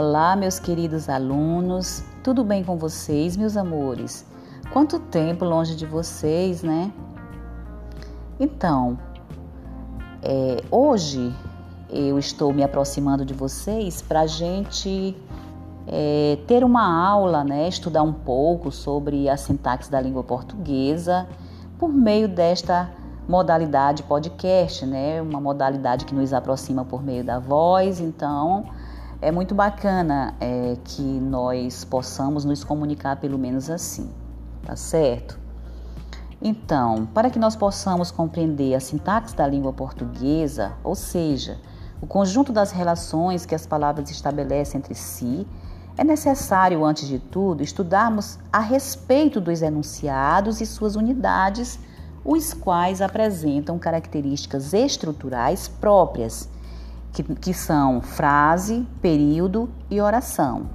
Olá, meus queridos alunos, tudo bem com vocês, meus amores? Quanto tempo longe de vocês, né? Então, é, hoje eu estou me aproximando de vocês para a gente é, ter uma aula, né? Estudar um pouco sobre a sintaxe da língua portuguesa por meio desta modalidade podcast, né? Uma modalidade que nos aproxima por meio da voz. Então, é muito bacana é, que nós possamos nos comunicar pelo menos assim, tá certo? Então, para que nós possamos compreender a sintaxe da língua portuguesa, ou seja, o conjunto das relações que as palavras estabelecem entre si, é necessário, antes de tudo, estudarmos a respeito dos enunciados e suas unidades os quais apresentam características estruturais próprias, que, que são frase, período e oração.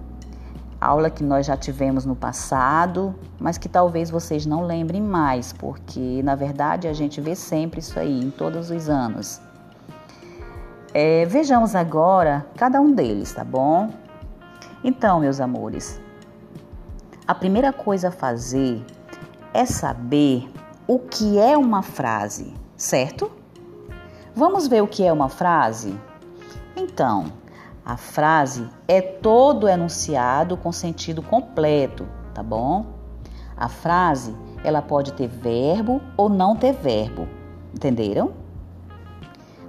Aula que nós já tivemos no passado, mas que talvez vocês não lembrem mais, porque na verdade a gente vê sempre isso aí, em todos os anos. É, vejamos agora cada um deles, tá bom? Então, meus amores, a primeira coisa a fazer é saber o que é uma frase, certo? Vamos ver o que é uma frase? Então, a frase é todo enunciado com sentido completo, tá bom? A frase, ela pode ter verbo ou não ter verbo, entenderam?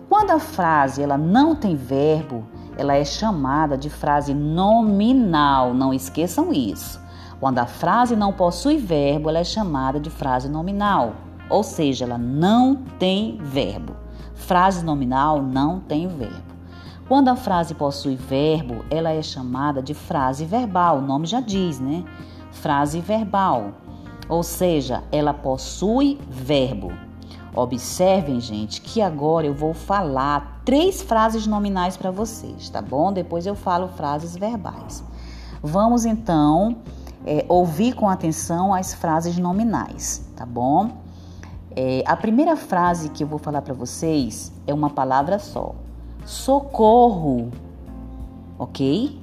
Quando a frase ela não tem verbo, ela é chamada de frase nominal, não esqueçam isso. Quando a frase não possui verbo, ela é chamada de frase nominal, ou seja, ela não tem verbo. Frase nominal não tem verbo. Quando a frase possui verbo, ela é chamada de frase verbal, o nome já diz, né? Frase verbal, ou seja, ela possui verbo. Observem, gente, que agora eu vou falar três frases nominais para vocês, tá bom? Depois eu falo frases verbais. Vamos então é, ouvir com atenção as frases nominais, tá bom? É, a primeira frase que eu vou falar para vocês é uma palavra só: socorro, ok?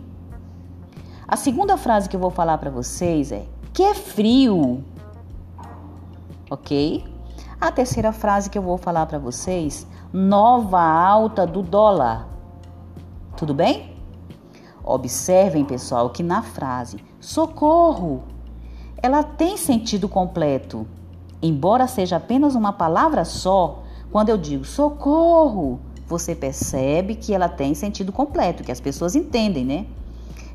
A segunda frase que eu vou falar para vocês é que é frio, ok? A terceira frase que eu vou falar para vocês, nova alta do dólar. Tudo bem? Observem, pessoal, que na frase socorro ela tem sentido completo. Embora seja apenas uma palavra só, quando eu digo socorro, você percebe que ela tem sentido completo, que as pessoas entendem, né?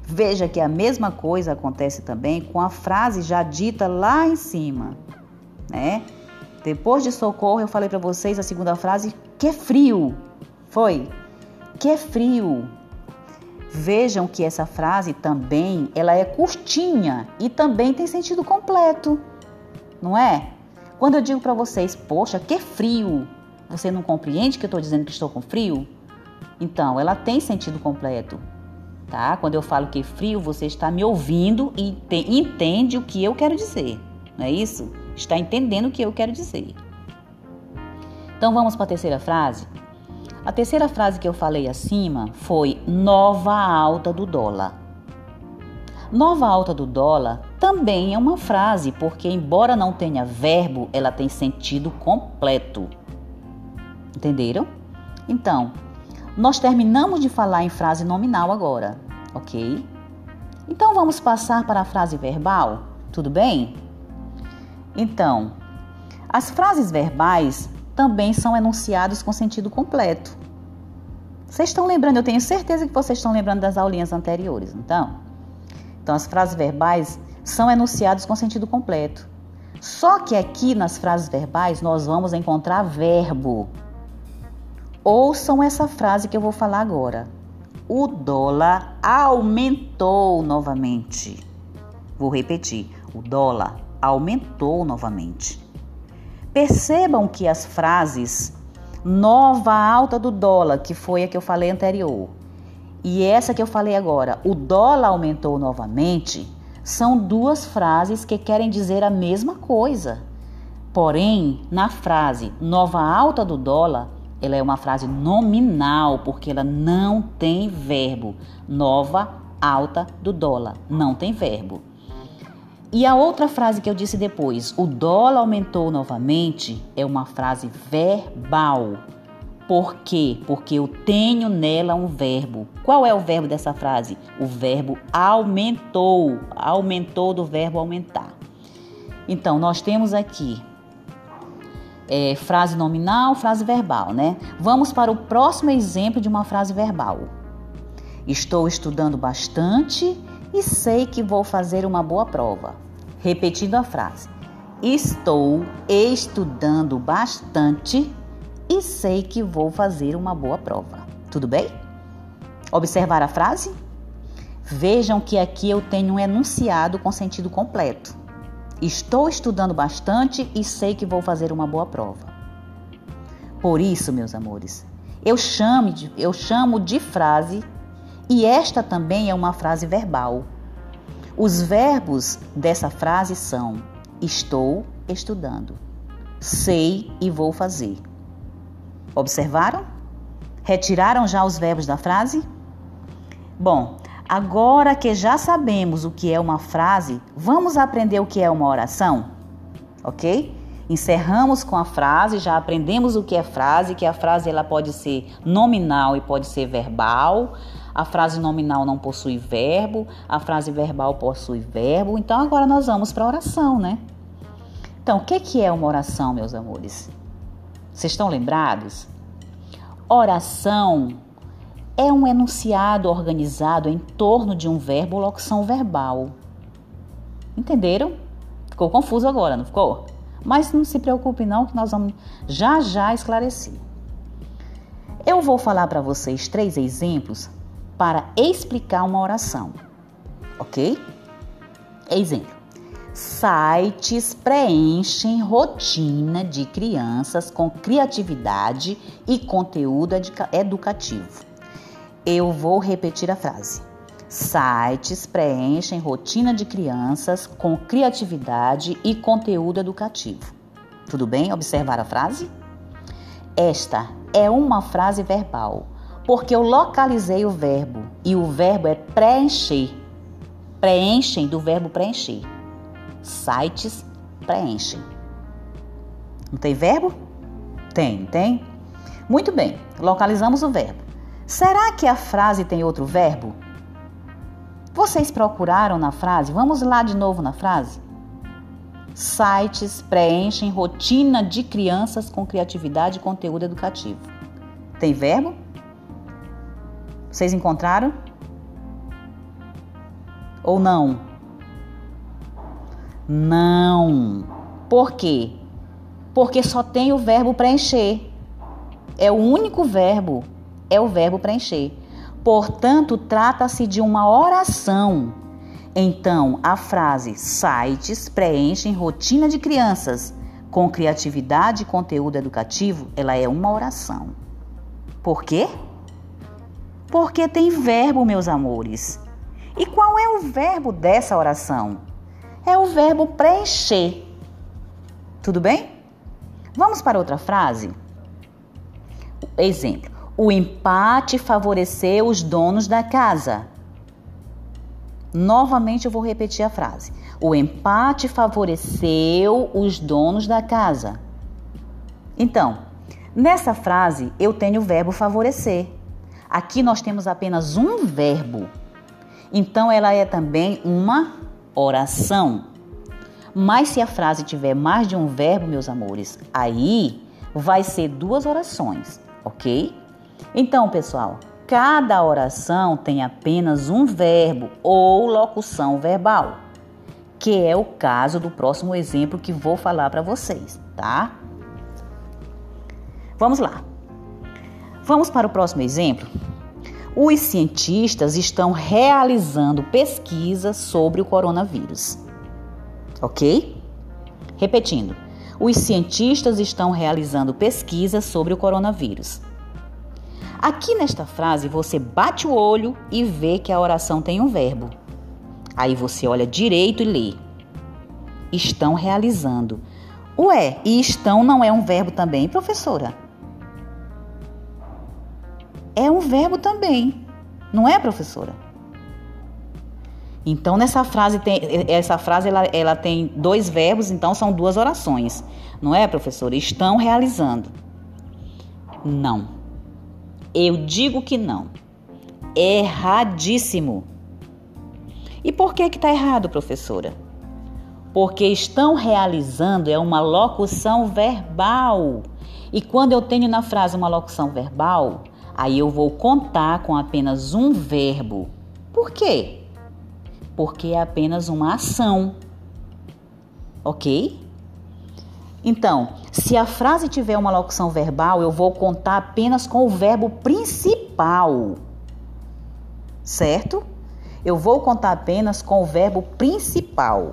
Veja que a mesma coisa acontece também com a frase já dita lá em cima, né? Depois de socorro, eu falei para vocês a segunda frase, que frio. Foi? Que frio. Vejam que essa frase também, ela é curtinha e também tem sentido completo. Não é? Quando eu digo para vocês, poxa, que frio, você não compreende que eu estou dizendo que estou com frio? Então, ela tem sentido completo, tá? Quando eu falo que frio, você está me ouvindo e entende o que eu quero dizer, não é isso? Está entendendo o que eu quero dizer. Então, vamos para a terceira frase? A terceira frase que eu falei acima foi nova alta do dólar. Nova alta do dólar também é uma frase, porque embora não tenha verbo, ela tem sentido completo. Entenderam? Então, nós terminamos de falar em frase nominal agora, ok? Então vamos passar para a frase verbal, tudo bem? Então, as frases verbais também são enunciados com sentido completo. Vocês estão lembrando, eu tenho certeza que vocês estão lembrando das aulinhas anteriores, então? Então, as frases verbais são enunciados com sentido completo. Só que aqui nas frases verbais nós vamos encontrar verbo. Ouçam essa frase que eu vou falar agora. O dólar aumentou novamente. Vou repetir. O dólar aumentou novamente. Percebam que as frases nova alta do dólar, que foi a que eu falei anterior, e essa que eu falei agora, o dólar aumentou novamente, são duas frases que querem dizer a mesma coisa. Porém, na frase nova alta do dólar, ela é uma frase nominal, porque ela não tem verbo. Nova alta do dólar. Não tem verbo. E a outra frase que eu disse depois, o dólar aumentou novamente, é uma frase verbal. Por quê? Porque eu tenho nela um verbo. Qual é o verbo dessa frase? O verbo aumentou. Aumentou do verbo aumentar. Então, nós temos aqui é, frase nominal, frase verbal, né? Vamos para o próximo exemplo de uma frase verbal. Estou estudando bastante e sei que vou fazer uma boa prova. Repetindo a frase. Estou estudando bastante e sei que vou fazer uma boa prova. Tudo bem? Observar a frase? Vejam que aqui eu tenho um enunciado com sentido completo. Estou estudando bastante e sei que vou fazer uma boa prova. Por isso, meus amores, eu chamo de, eu chamo de frase e esta também é uma frase verbal. Os verbos dessa frase são estou estudando, sei e vou fazer. Observaram? Retiraram já os verbos da frase? Bom, Agora que já sabemos o que é uma frase, vamos aprender o que é uma oração? Ok? Encerramos com a frase, já aprendemos o que é frase, que a frase ela pode ser nominal e pode ser verbal. A frase nominal não possui verbo, a frase verbal possui verbo. Então agora nós vamos para a oração, né? Então, o que é uma oração, meus amores? Vocês estão lembrados? Oração é um enunciado organizado em torno de um verbo ou locução verbal. Entenderam? Ficou confuso agora, não ficou? Mas não se preocupe não que nós vamos já já esclarecer. Eu vou falar para vocês três exemplos para explicar uma oração. OK? Exemplo. Sites preenchem rotina de crianças com criatividade e conteúdo educativo. Eu vou repetir a frase. Sites preenchem rotina de crianças com criatividade e conteúdo educativo. Tudo bem observar a frase? Esta é uma frase verbal, porque eu localizei o verbo e o verbo é preencher. Preenchem do verbo preencher. Sites preenchem. Não tem verbo? Tem, tem? Muito bem, localizamos o verbo. Será que a frase tem outro verbo? Vocês procuraram na frase? Vamos lá de novo na frase? Sites preenchem rotina de crianças com criatividade e conteúdo educativo. Tem verbo? Vocês encontraram? Ou não? Não. Por quê? Porque só tem o verbo preencher. É o único verbo é o verbo preencher. Portanto, trata-se de uma oração. Então, a frase sites preenchem rotina de crianças com criatividade e conteúdo educativo, ela é uma oração. Por quê? Porque tem verbo, meus amores. E qual é o verbo dessa oração? É o verbo preencher. Tudo bem? Vamos para outra frase? Exemplo. O empate favoreceu os donos da casa. Novamente eu vou repetir a frase. O empate favoreceu os donos da casa. Então, nessa frase eu tenho o verbo favorecer. Aqui nós temos apenas um verbo. Então ela é também uma oração. Mas se a frase tiver mais de um verbo, meus amores, aí vai ser duas orações, ok? Então, pessoal, cada oração tem apenas um verbo ou locução verbal, que é o caso do próximo exemplo que vou falar para vocês, tá? Vamos lá. Vamos para o próximo exemplo. Os cientistas estão realizando pesquisas sobre o coronavírus. Ok? Repetindo, os cientistas estão realizando pesquisas sobre o coronavírus. Aqui nesta frase você bate o olho e vê que a oração tem um verbo. Aí você olha direito e lê. Estão realizando. Ué, e estão não é um verbo também, professora? É um verbo também, não é, professora? Então nessa frase tem essa frase ela, ela tem dois verbos, então são duas orações. Não é, professora? Estão realizando. Não. Eu digo que não. Erradíssimo. E por que que tá errado, professora? Porque estão realizando é uma locução verbal. E quando eu tenho na frase uma locução verbal, aí eu vou contar com apenas um verbo. Por quê? Porque é apenas uma ação. Ok? Então, se a frase tiver uma locução verbal, eu vou contar apenas com o verbo principal. Certo? Eu vou contar apenas com o verbo principal.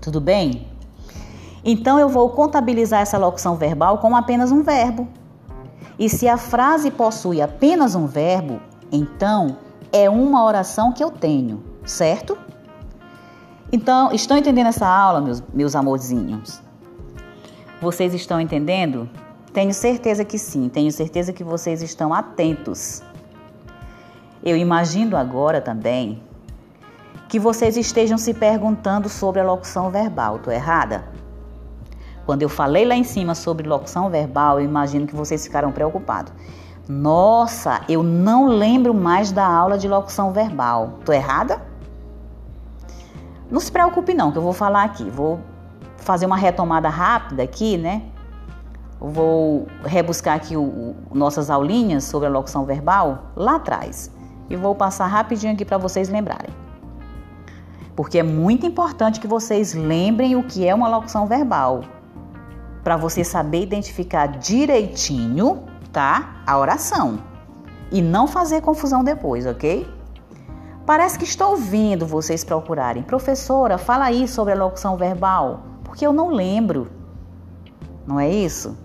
Tudo bem? Então eu vou contabilizar essa locução verbal com apenas um verbo. E se a frase possui apenas um verbo, então é uma oração que eu tenho, certo? Então, estão entendendo essa aula, meus, meus amorzinhos? Vocês estão entendendo? Tenho certeza que sim, tenho certeza que vocês estão atentos. Eu imagino agora também que vocês estejam se perguntando sobre a locução verbal. Tô errada? Quando eu falei lá em cima sobre locução verbal, eu imagino que vocês ficaram preocupados. Nossa, eu não lembro mais da aula de locução verbal. Tô errada? Não se preocupe não, que eu vou falar aqui. Vou fazer uma retomada rápida aqui, né? Vou rebuscar aqui o, o, nossas aulinhas sobre a locução verbal lá atrás e vou passar rapidinho aqui para vocês lembrarem. Porque é muito importante que vocês lembrem o que é uma locução verbal, para você saber identificar direitinho, tá? A oração e não fazer confusão depois, ok? Parece que estou ouvindo vocês procurarem. Professora, fala aí sobre a locução verbal porque eu não lembro. Não é isso?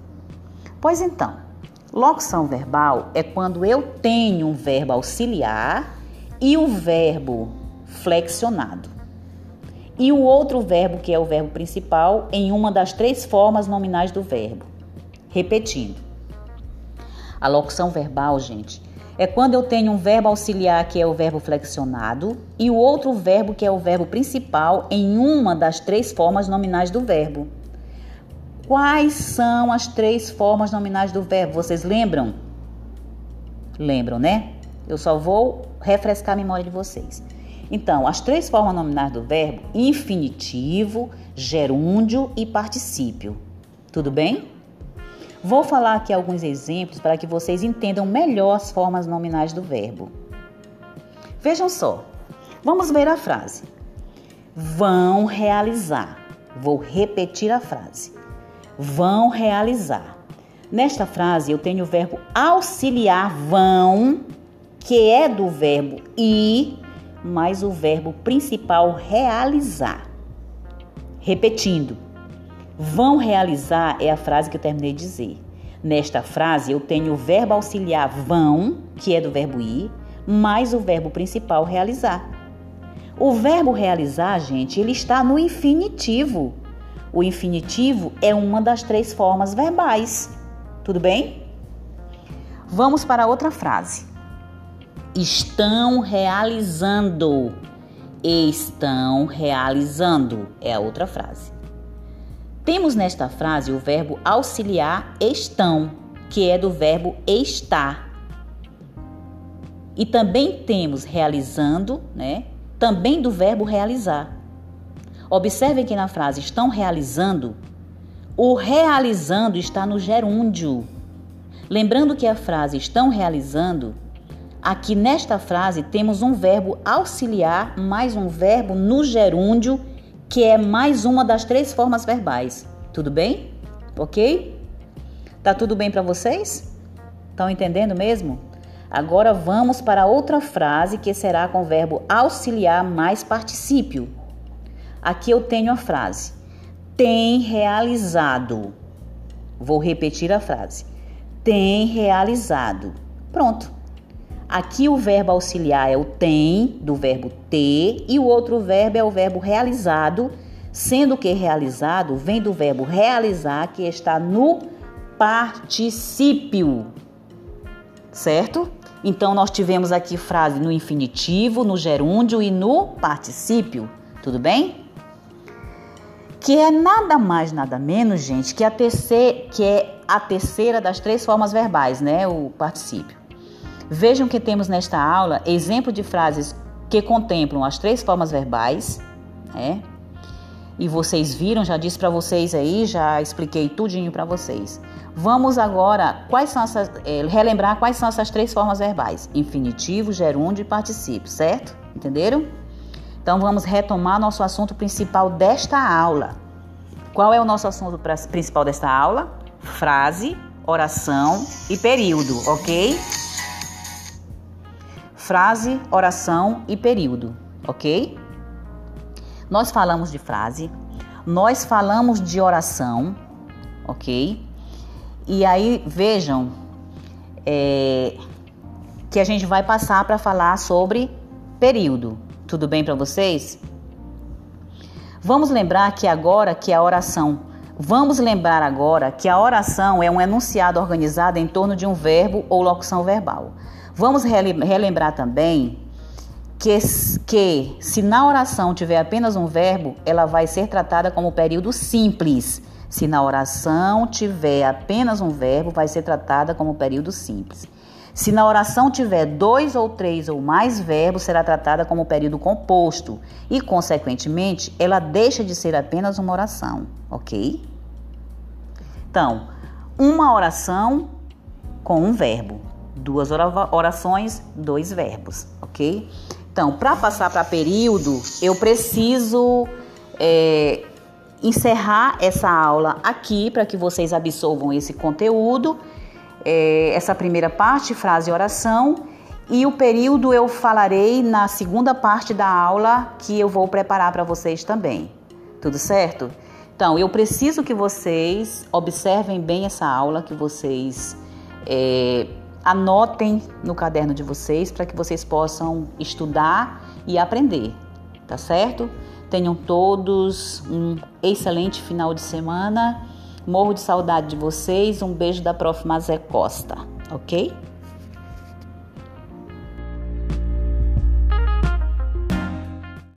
Pois então, locução verbal é quando eu tenho um verbo auxiliar e o verbo flexionado. E o outro verbo, que é o verbo principal, em uma das três formas nominais do verbo. Repetindo. A locução verbal, gente, é quando eu tenho um verbo auxiliar que é o verbo flexionado e o outro verbo que é o verbo principal em uma das três formas nominais do verbo. Quais são as três formas nominais do verbo? Vocês lembram? Lembram, né? Eu só vou refrescar a memória de vocês. Então, as três formas nominais do verbo: infinitivo, gerúndio e particípio. Tudo bem? Vou falar aqui alguns exemplos para que vocês entendam melhor as formas nominais do verbo. Vejam só, vamos ver a frase. Vão realizar. Vou repetir a frase. Vão realizar. Nesta frase eu tenho o verbo auxiliar vão, que é do verbo ir, mais o verbo principal realizar. Repetindo Vão realizar é a frase que eu terminei de dizer. Nesta frase, eu tenho o verbo auxiliar vão, que é do verbo ir, mais o verbo principal realizar. O verbo realizar, gente, ele está no infinitivo. O infinitivo é uma das três formas verbais. Tudo bem? Vamos para outra frase. Estão realizando. Estão realizando é a outra frase. Temos nesta frase o verbo auxiliar estão, que é do verbo estar. E também temos realizando, né? Também do verbo realizar. Observem que na frase estão realizando, o realizando está no gerúndio. Lembrando que a frase estão realizando, aqui nesta frase temos um verbo auxiliar mais um verbo no gerúndio que é mais uma das três formas verbais. Tudo bem? Ok? Tá tudo bem para vocês? Estão entendendo mesmo? Agora vamos para outra frase que será com o verbo auxiliar mais particípio. Aqui eu tenho a frase: tem realizado. Vou repetir a frase: tem realizado. Pronto. Aqui o verbo auxiliar é o tem, do verbo ter, e o outro verbo é o verbo realizado, sendo que realizado vem do verbo realizar, que está no particípio. Certo? Então nós tivemos aqui frase no infinitivo, no gerúndio e no particípio, tudo bem? Que é nada mais, nada menos, gente, que a terceira, que é a terceira das três formas verbais, né, o particípio. Vejam que temos nesta aula exemplo de frases que contemplam as três formas verbais, né? E vocês viram, já disse para vocês aí, já expliquei tudinho para vocês. Vamos agora, quais são essas, é, relembrar quais são essas três formas verbais: infinitivo, gerúndio e particípio, certo? Entenderam? Então vamos retomar nosso assunto principal desta aula. Qual é o nosso assunto principal desta aula? Frase, oração e período, ok? Frase, oração e período, ok? Nós falamos de frase, nós falamos de oração, ok? E aí vejam é, que a gente vai passar para falar sobre período. Tudo bem para vocês? Vamos lembrar que agora que a oração, vamos lembrar agora que a oração é um enunciado organizado em torno de um verbo ou locução verbal. Vamos relembrar também que, que se na oração tiver apenas um verbo, ela vai ser tratada como período simples se na oração tiver apenas um verbo, vai ser tratada como período simples. Se na oração tiver dois ou três ou mais verbos, será tratada como período composto e, consequentemente, ela deixa de ser apenas uma oração, ok? Então, uma oração com um verbo, duas orações, dois verbos, ok? Então, para passar para período, eu preciso é, encerrar essa aula aqui para que vocês absorvam esse conteúdo, é, essa primeira parte, frase e oração. E o período eu falarei na segunda parte da aula que eu vou preparar para vocês também. Tudo certo? Então, eu preciso que vocês observem bem essa aula, que vocês é, anotem no caderno de vocês para que vocês possam estudar e aprender, tá certo? Tenham todos um excelente final de semana. Morro de saudade de vocês. Um beijo da Prof. Mazé Costa, ok?